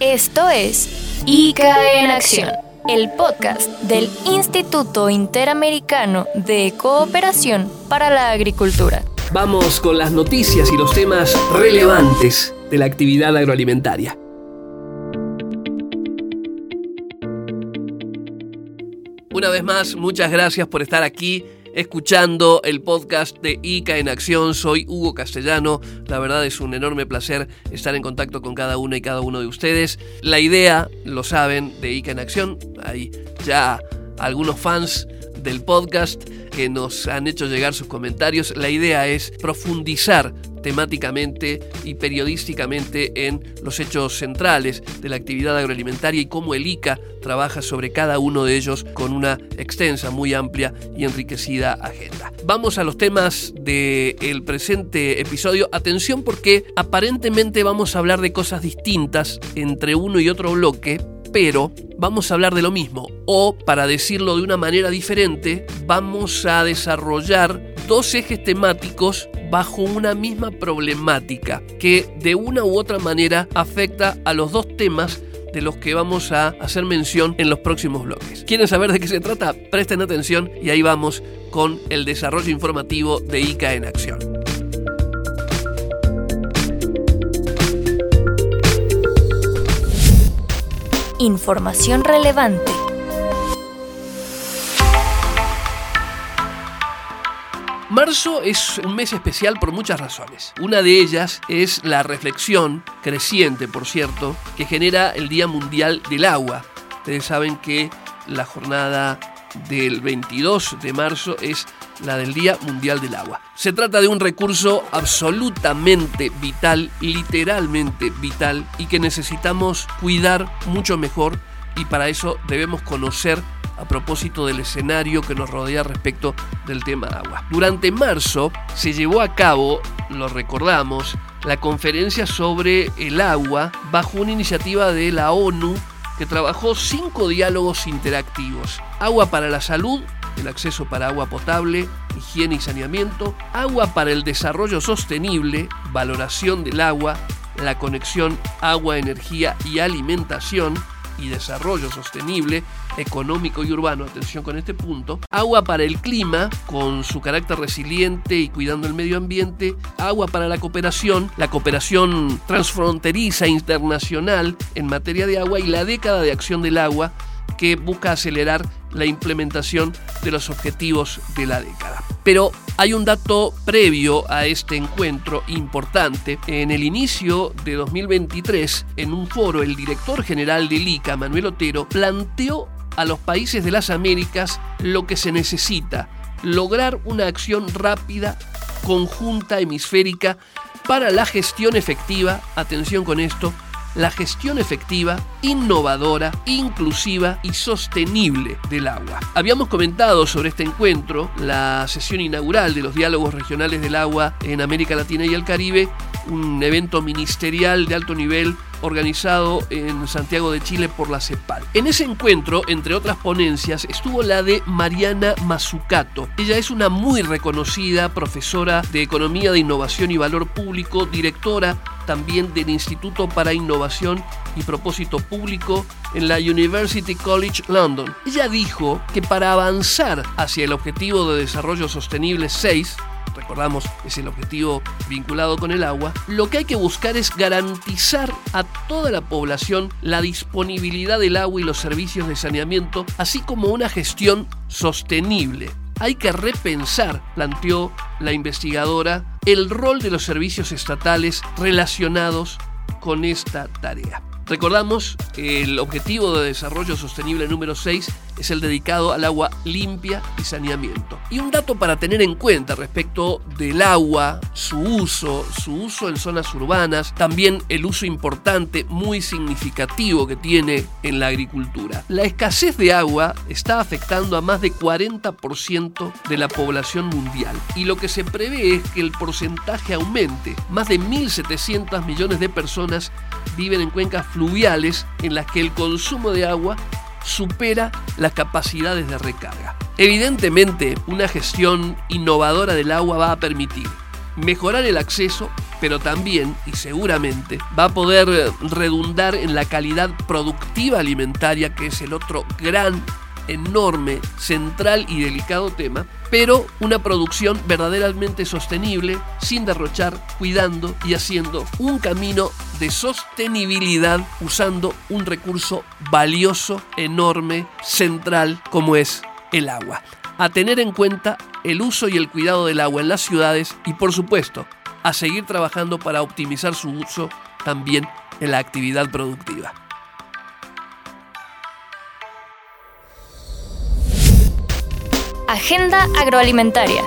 Esto es ICA en Acción, el podcast del Instituto Interamericano de Cooperación para la Agricultura. Vamos con las noticias y los temas relevantes de la actividad agroalimentaria. Una vez más, muchas gracias por estar aquí escuchando el podcast de ICA en Acción. Soy Hugo Castellano. La verdad es un enorme placer estar en contacto con cada una y cada uno de ustedes. La idea, lo saben, de ICA en Acción, hay ya algunos fans del podcast que nos han hecho llegar sus comentarios. La idea es profundizar temáticamente y periodísticamente en los hechos centrales de la actividad agroalimentaria y cómo el ICA trabaja sobre cada uno de ellos con una extensa, muy amplia y enriquecida agenda. Vamos a los temas del presente episodio. Atención porque aparentemente vamos a hablar de cosas distintas entre uno y otro bloque, pero vamos a hablar de lo mismo. O, para decirlo de una manera diferente, vamos a desarrollar dos ejes temáticos bajo una misma problemática que de una u otra manera afecta a los dos temas de los que vamos a hacer mención en los próximos bloques. ¿Quieren saber de qué se trata? Presten atención y ahí vamos con el desarrollo informativo de ICA en acción. Información relevante. Marzo es un mes especial por muchas razones. Una de ellas es la reflexión, creciente por cierto, que genera el Día Mundial del Agua. Ustedes saben que la jornada del 22 de marzo es la del Día Mundial del Agua. Se trata de un recurso absolutamente vital, literalmente vital, y que necesitamos cuidar mucho mejor y para eso debemos conocer a propósito del escenario que nos rodea respecto del tema agua. Durante marzo se llevó a cabo, lo recordamos, la conferencia sobre el agua bajo una iniciativa de la ONU que trabajó cinco diálogos interactivos. Agua para la salud, el acceso para agua potable, higiene y saneamiento, agua para el desarrollo sostenible, valoración del agua, la conexión agua, energía y alimentación, y desarrollo sostenible, económico y urbano, atención con este punto, agua para el clima, con su carácter resiliente y cuidando el medio ambiente, agua para la cooperación, la cooperación transfronteriza internacional en materia de agua y la década de acción del agua que busca acelerar la implementación de los objetivos de la década. Pero hay un dato previo a este encuentro importante. En el inicio de 2023, en un foro, el director general del ICA, Manuel Otero, planteó a los países de las Américas lo que se necesita, lograr una acción rápida, conjunta, hemisférica, para la gestión efectiva, atención con esto, la gestión efectiva, innovadora, inclusiva y sostenible del agua. Habíamos comentado sobre este encuentro, la sesión inaugural de los diálogos regionales del agua en América Latina y el Caribe, un evento ministerial de alto nivel organizado en Santiago de Chile por la CEPAL. En ese encuentro, entre otras ponencias, estuvo la de Mariana Mazzucato. Ella es una muy reconocida profesora de Economía de Innovación y Valor Público, directora también del Instituto para Innovación y Propósito Público en la University College London. Ella dijo que para avanzar hacia el Objetivo de Desarrollo Sostenible 6, recordamos es el objetivo vinculado con el agua, lo que hay que buscar es garantizar a toda la población la disponibilidad del agua y los servicios de saneamiento, así como una gestión sostenible. Hay que repensar, planteó la investigadora, el rol de los servicios estatales relacionados con esta tarea. Recordamos, el objetivo de desarrollo sostenible número 6 es el dedicado al agua limpia y saneamiento. Y un dato para tener en cuenta respecto del agua, su uso, su uso en zonas urbanas, también el uso importante, muy significativo que tiene en la agricultura. La escasez de agua está afectando a más de 40% de la población mundial y lo que se prevé es que el porcentaje aumente. Más de 1.700 millones de personas viven en cuencas en las que el consumo de agua supera las capacidades de recarga. Evidentemente, una gestión innovadora del agua va a permitir mejorar el acceso, pero también y seguramente va a poder redundar en la calidad productiva alimentaria, que es el otro gran enorme, central y delicado tema, pero una producción verdaderamente sostenible, sin derrochar, cuidando y haciendo un camino de sostenibilidad usando un recurso valioso, enorme, central como es el agua. A tener en cuenta el uso y el cuidado del agua en las ciudades y por supuesto a seguir trabajando para optimizar su uso también en la actividad productiva. Agenda Agroalimentaria.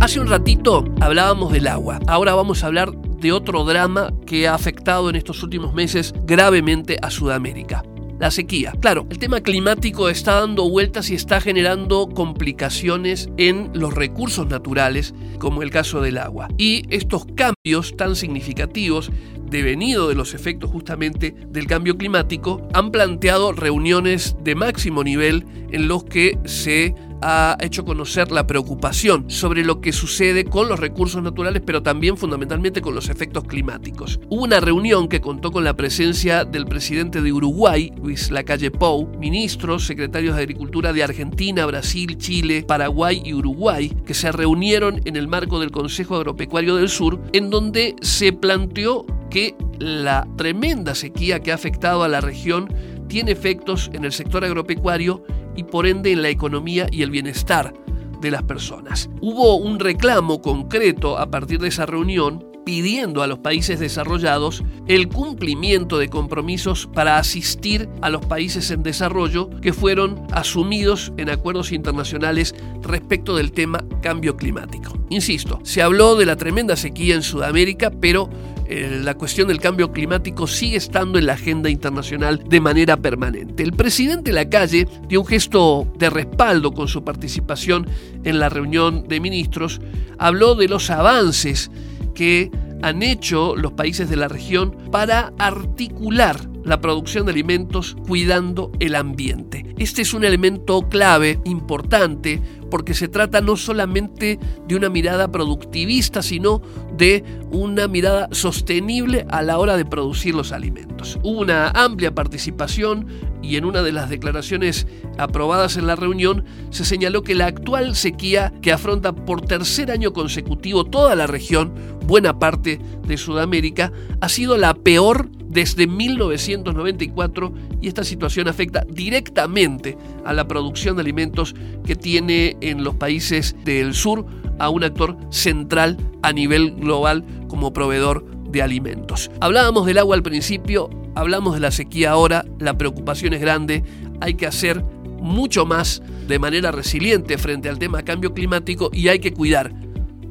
Hace un ratito hablábamos del agua, ahora vamos a hablar de otro drama que ha afectado en estos últimos meses gravemente a Sudamérica. La sequía. Claro, el tema climático está dando vueltas y está generando complicaciones en los recursos naturales, como el caso del agua. Y estos cambios tan significativos devenido de los efectos justamente del cambio climático, han planteado reuniones de máximo nivel en los que se ha hecho conocer la preocupación sobre lo que sucede con los recursos naturales, pero también fundamentalmente con los efectos climáticos. Hubo una reunión que contó con la presencia del presidente de Uruguay, Luis Lacalle Pou, ministros, secretarios de Agricultura de Argentina, Brasil, Chile, Paraguay y Uruguay, que se reunieron en el marco del Consejo Agropecuario del Sur, en donde se planteó que la tremenda sequía que ha afectado a la región tiene efectos en el sector agropecuario y por ende en la economía y el bienestar de las personas. Hubo un reclamo concreto a partir de esa reunión pidiendo a los países desarrollados el cumplimiento de compromisos para asistir a los países en desarrollo que fueron asumidos en acuerdos internacionales respecto del tema cambio climático. Insisto, se habló de la tremenda sequía en Sudamérica, pero eh, la cuestión del cambio climático sigue estando en la agenda internacional de manera permanente. El presidente Lacalle dio un gesto de respaldo con su participación en la reunión de ministros, habló de los avances que han hecho los países de la región para articular la producción de alimentos cuidando el ambiente. Este es un elemento clave, importante, porque se trata no solamente de una mirada productivista, sino de una mirada sostenible a la hora de producir los alimentos. Hubo una amplia participación y en una de las declaraciones aprobadas en la reunión se señaló que la actual sequía que afronta por tercer año consecutivo toda la región, buena parte de Sudamérica, ha sido la peor desde 1994 y esta situación afecta directamente a la producción de alimentos que tiene en los países del sur a un actor central a nivel global como proveedor de alimentos. Hablábamos del agua al principio, hablamos de la sequía ahora, la preocupación es grande, hay que hacer mucho más de manera resiliente frente al tema cambio climático y hay que cuidar,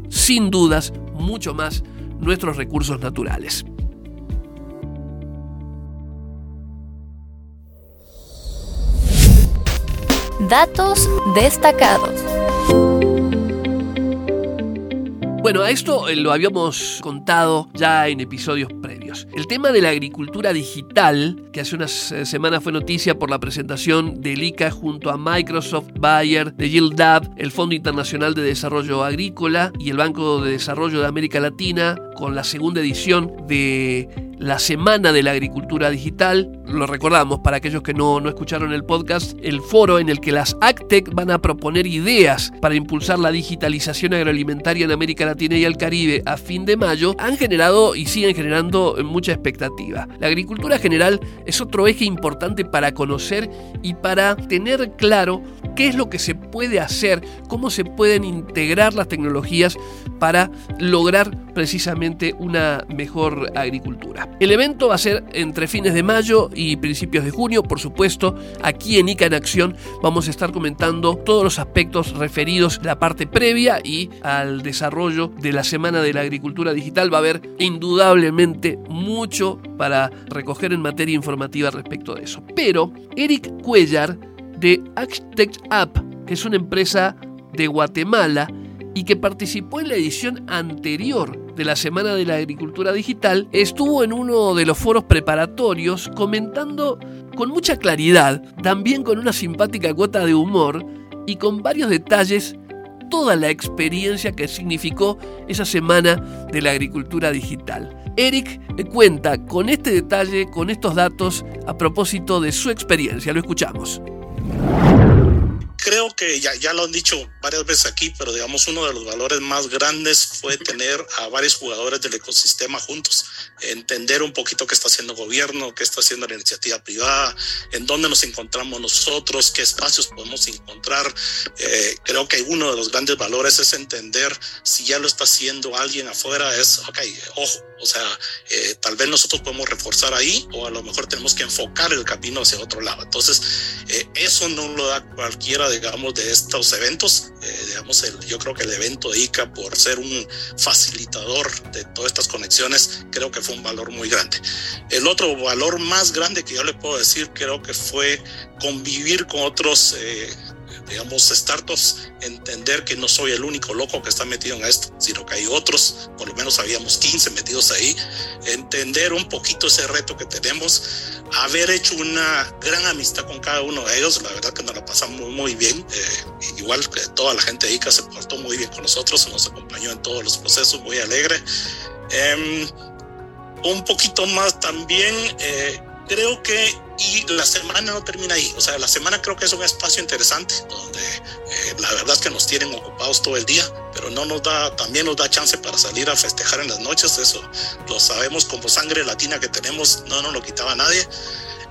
sin dudas, mucho más nuestros recursos naturales. Datos destacados. Bueno, a esto eh, lo habíamos contado ya en episodios previos. El tema de la agricultura digital, que hace unas eh, semanas fue noticia por la presentación del ICA junto a Microsoft, Bayer, de GILDAB, el Fondo Internacional de Desarrollo Agrícola y el Banco de Desarrollo de América Latina, con la segunda edición de la Semana de la Agricultura Digital. Lo recordamos para aquellos que no, no, escucharon el podcast, el foro en el que las ACTEC van a proponer ideas para impulsar la digitalización agroalimentaria en América Latina y el Caribe a fin de mayo, han generado y siguen generando mucha expectativa. La agricultura general es otro eje importante para conocer y para tener claro qué es lo que se puede hacer, cómo se pueden integrar las tecnologías para lograr precisamente una mejor agricultura. El evento va a ser entre fines de mayo y principios de junio, por supuesto, aquí en ICA en Acción vamos a estar comentando todos los aspectos referidos a la parte previa y al desarrollo de la Semana de la Agricultura Digital. Va a haber indudablemente mucho para recoger en materia informativa respecto de eso. Pero Eric Cuellar de Architect App, que es una empresa de Guatemala y que participó en la edición anterior de la Semana de la Agricultura Digital, estuvo en uno de los foros preparatorios comentando con mucha claridad, también con una simpática cuota de humor, y con varios detalles toda la experiencia que significó esa semana de la agricultura digital. Eric cuenta con este detalle, con estos datos a propósito de su experiencia. Lo escuchamos creo que ya, ya lo han dicho varias veces aquí, pero digamos uno de los valores más grandes fue tener a varios jugadores del ecosistema juntos, entender un poquito qué está haciendo el gobierno, qué está haciendo la iniciativa privada, en dónde nos encontramos nosotros, qué espacios podemos encontrar. Eh, creo que uno de los grandes valores es entender si ya lo está haciendo alguien afuera, es, ok, ojo, o sea, eh, tal vez nosotros podemos reforzar ahí o a lo mejor tenemos que enfocar el camino hacia otro lado. Entonces, eh, eso no lo da cualquiera, digamos, de estos eventos. Eh, digamos, el, yo creo que el evento de ICA, por ser un facilitador de todas estas conexiones, creo que fue un valor muy grande. El otro valor más grande que yo le puedo decir, creo que fue convivir con otros digamos, startups, entender que no soy el único loco que está metido en esto, sino que hay otros, por lo menos habíamos 15 metidos ahí, entender un poquito ese reto que tenemos, haber hecho una gran amistad con cada uno de ellos, la verdad que nos la pasamos muy, bien, eh, igual que toda la gente de ICA se portó muy bien con nosotros, nos acompañó en todos los procesos, muy alegre. Em, un poquito más también, eh, creo que y la semana no termina ahí. O sea, la semana creo que es un espacio interesante donde eh, la verdad es que nos tienen ocupados todo el día, pero no nos da, también nos da chance para salir a festejar en las noches. Eso lo sabemos como sangre latina que tenemos, no nos lo quitaba nadie.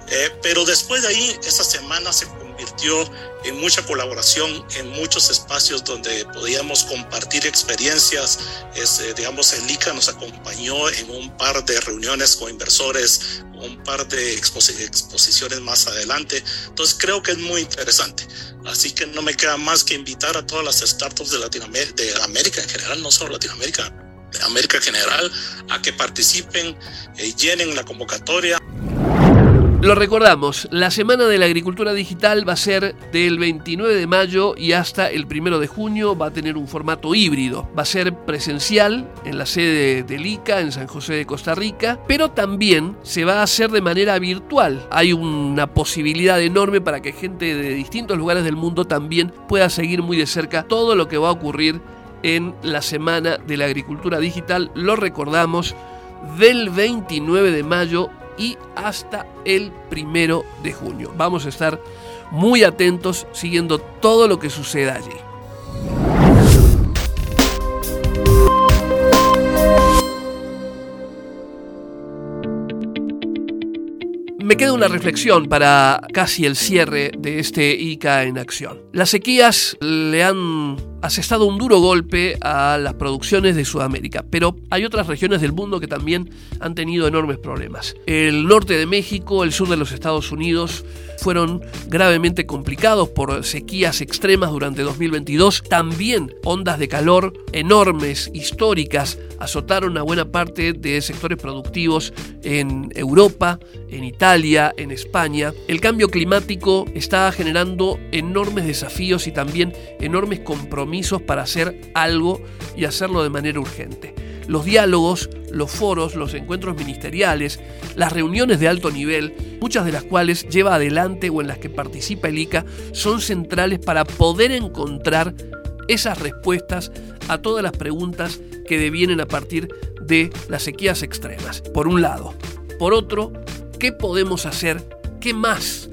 Eh, pero después de ahí, esa semana se convirtió en mucha colaboración, en muchos espacios donde podíamos compartir experiencias. Eh, digamos, el ICA nos acompañó en un par de reuniones con inversores, un par de exposiciones más adelante. Entonces creo que es muy interesante. Así que no me queda más que invitar a todas las startups de Latinoamérica, de América en general, no solo Latinoamérica, de América en general, a que participen, eh, llenen la convocatoria. Lo recordamos, la Semana de la Agricultura Digital va a ser del 29 de mayo y hasta el 1 de junio. Va a tener un formato híbrido. Va a ser presencial en la sede del ICA en San José de Costa Rica, pero también se va a hacer de manera virtual. Hay una posibilidad enorme para que gente de distintos lugares del mundo también pueda seguir muy de cerca todo lo que va a ocurrir en la Semana de la Agricultura Digital. Lo recordamos del 29 de mayo y hasta el primero de junio. Vamos a estar muy atentos siguiendo todo lo que suceda allí. Me queda una reflexión para casi el cierre de este ICA en acción. Las sequías le han asestado un duro golpe a las producciones de Sudamérica, pero hay otras regiones del mundo que también han tenido enormes problemas. El norte de México, el sur de los Estados Unidos fueron gravemente complicados por sequías extremas durante 2022. También ondas de calor enormes, históricas, azotaron a buena parte de sectores productivos en Europa, en Italia, en España. El cambio climático está generando enormes desafíos y también enormes compromisos para hacer algo y hacerlo de manera urgente. Los diálogos, los foros, los encuentros ministeriales, las reuniones de alto nivel, muchas de las cuales lleva adelante o en las que participa el ICA, son centrales para poder encontrar esas respuestas a todas las preguntas que devienen a partir de las sequías extremas, por un lado. Por otro, ¿qué podemos hacer? ¿Qué más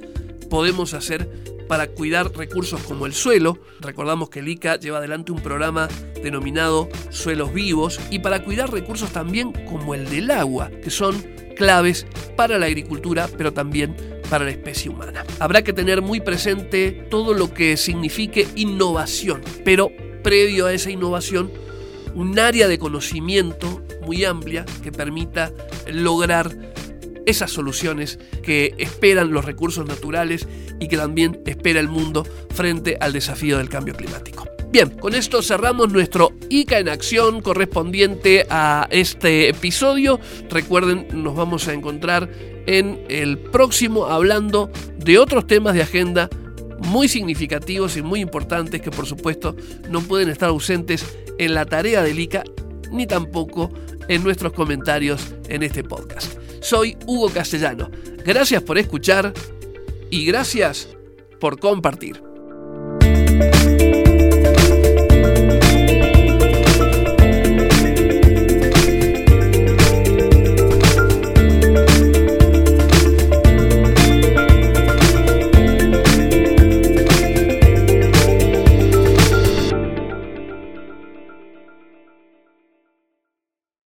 podemos hacer para cuidar recursos como el suelo? Recordamos que el ICA lleva adelante un programa denominado Suelos Vivos y para cuidar recursos también como el del agua, que son claves para la agricultura, pero también para la especie humana. Habrá que tener muy presente todo lo que signifique innovación, pero previo a esa innovación, un área de conocimiento muy amplia que permita lograr esas soluciones que esperan los recursos naturales y que también espera el mundo frente al desafío del cambio climático. Bien, con esto cerramos nuestro ICA en acción correspondiente a este episodio. Recuerden, nos vamos a encontrar en el próximo hablando de otros temas de agenda muy significativos y muy importantes que por supuesto no pueden estar ausentes en la tarea del ICA ni tampoco en nuestros comentarios en este podcast. Soy Hugo Castellano. Gracias por escuchar y gracias por compartir.